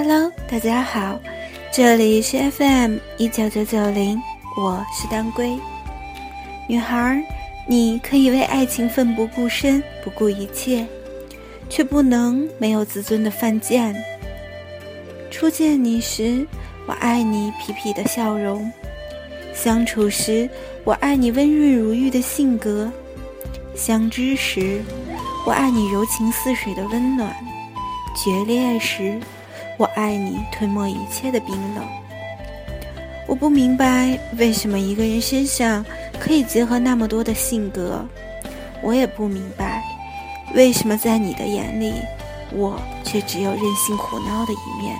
Hello，大家好，这里是 FM 一九九九零，我是当归女孩。你可以为爱情奋不顾身，不顾一切，却不能没有自尊的犯贱。初见你时，我爱你痞痞的笑容；相处时，我爱你温润如玉的性格；相知时，我爱你柔情似水的温暖；决裂时，我爱你吞没一切的冰冷。我不明白为什么一个人身上可以结合那么多的性格，我也不明白为什么在你的眼里，我却只有任性胡闹的一面。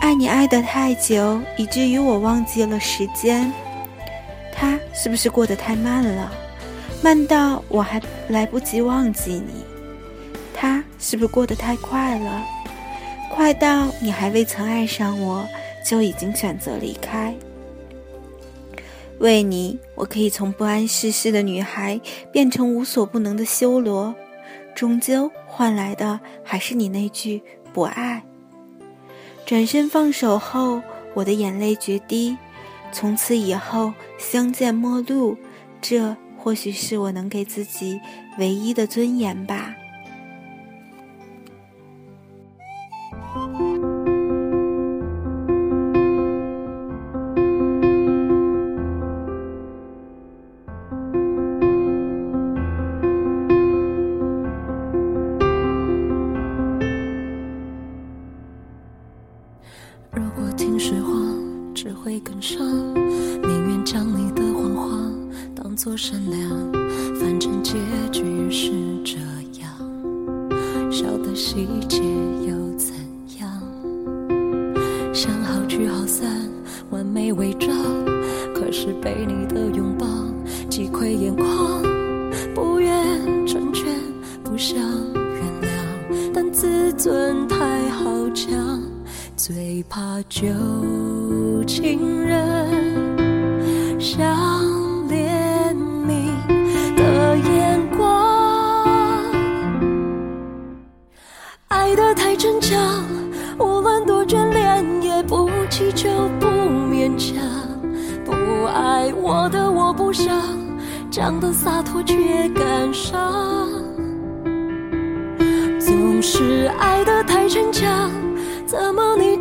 爱你爱得太久，以至于我忘记了时间。他是不是过得太慢了？慢到我还来不及忘记你。他是不是过得太快了？快到你还未曾爱上我，就已经选择离开。为你，我可以从不谙世事的女孩变成无所不能的修罗，终究换来的还是你那句不爱。转身放手后，我的眼泪决堤。从此以后，相见陌路，这或许是我能给自己唯一的尊严吧。如果听实话，只会更伤。宁愿将你的谎话当作善良，反正结局是这样。小的细节又怎样？想好聚好散，完美伪装。可是被你的拥抱击溃眼眶，不愿成全，不想原谅，但自尊太好强，最怕旧情人。想。逞强，无论多眷恋，也不祈求，不勉强。不爱我的我不想，讲的洒脱却感伤。总是爱的太逞强，怎么你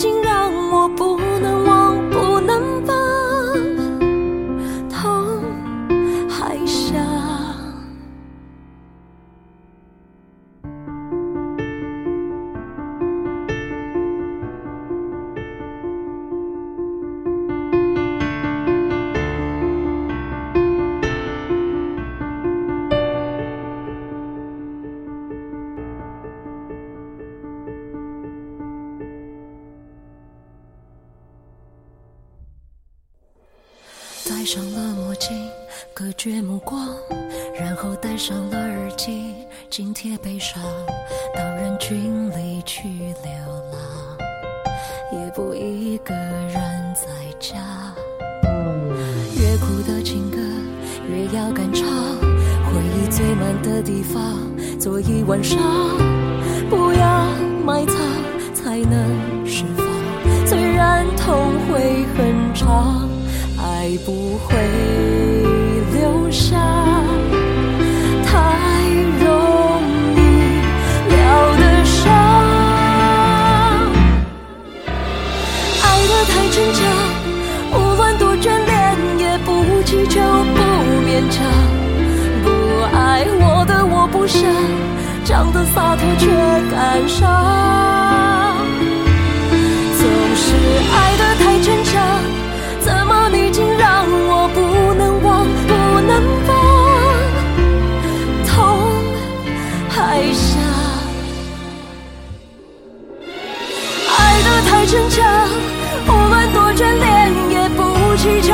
戴上了墨镜，隔绝目光，然后戴上了耳机，紧贴悲伤。到人群里去流浪，也不一个人在家。越苦的情歌，越要敢唱。回忆最满的地方，坐一晚上。不要埋藏，才能释放。虽然痛会很。爱不会留下太容易了的伤，爱的太逞强，无论多眷恋也不祈求，不勉强。不爱我的我不想，讲的洒脱却感伤。总是爱的太真。争吵无论多眷恋也不祈求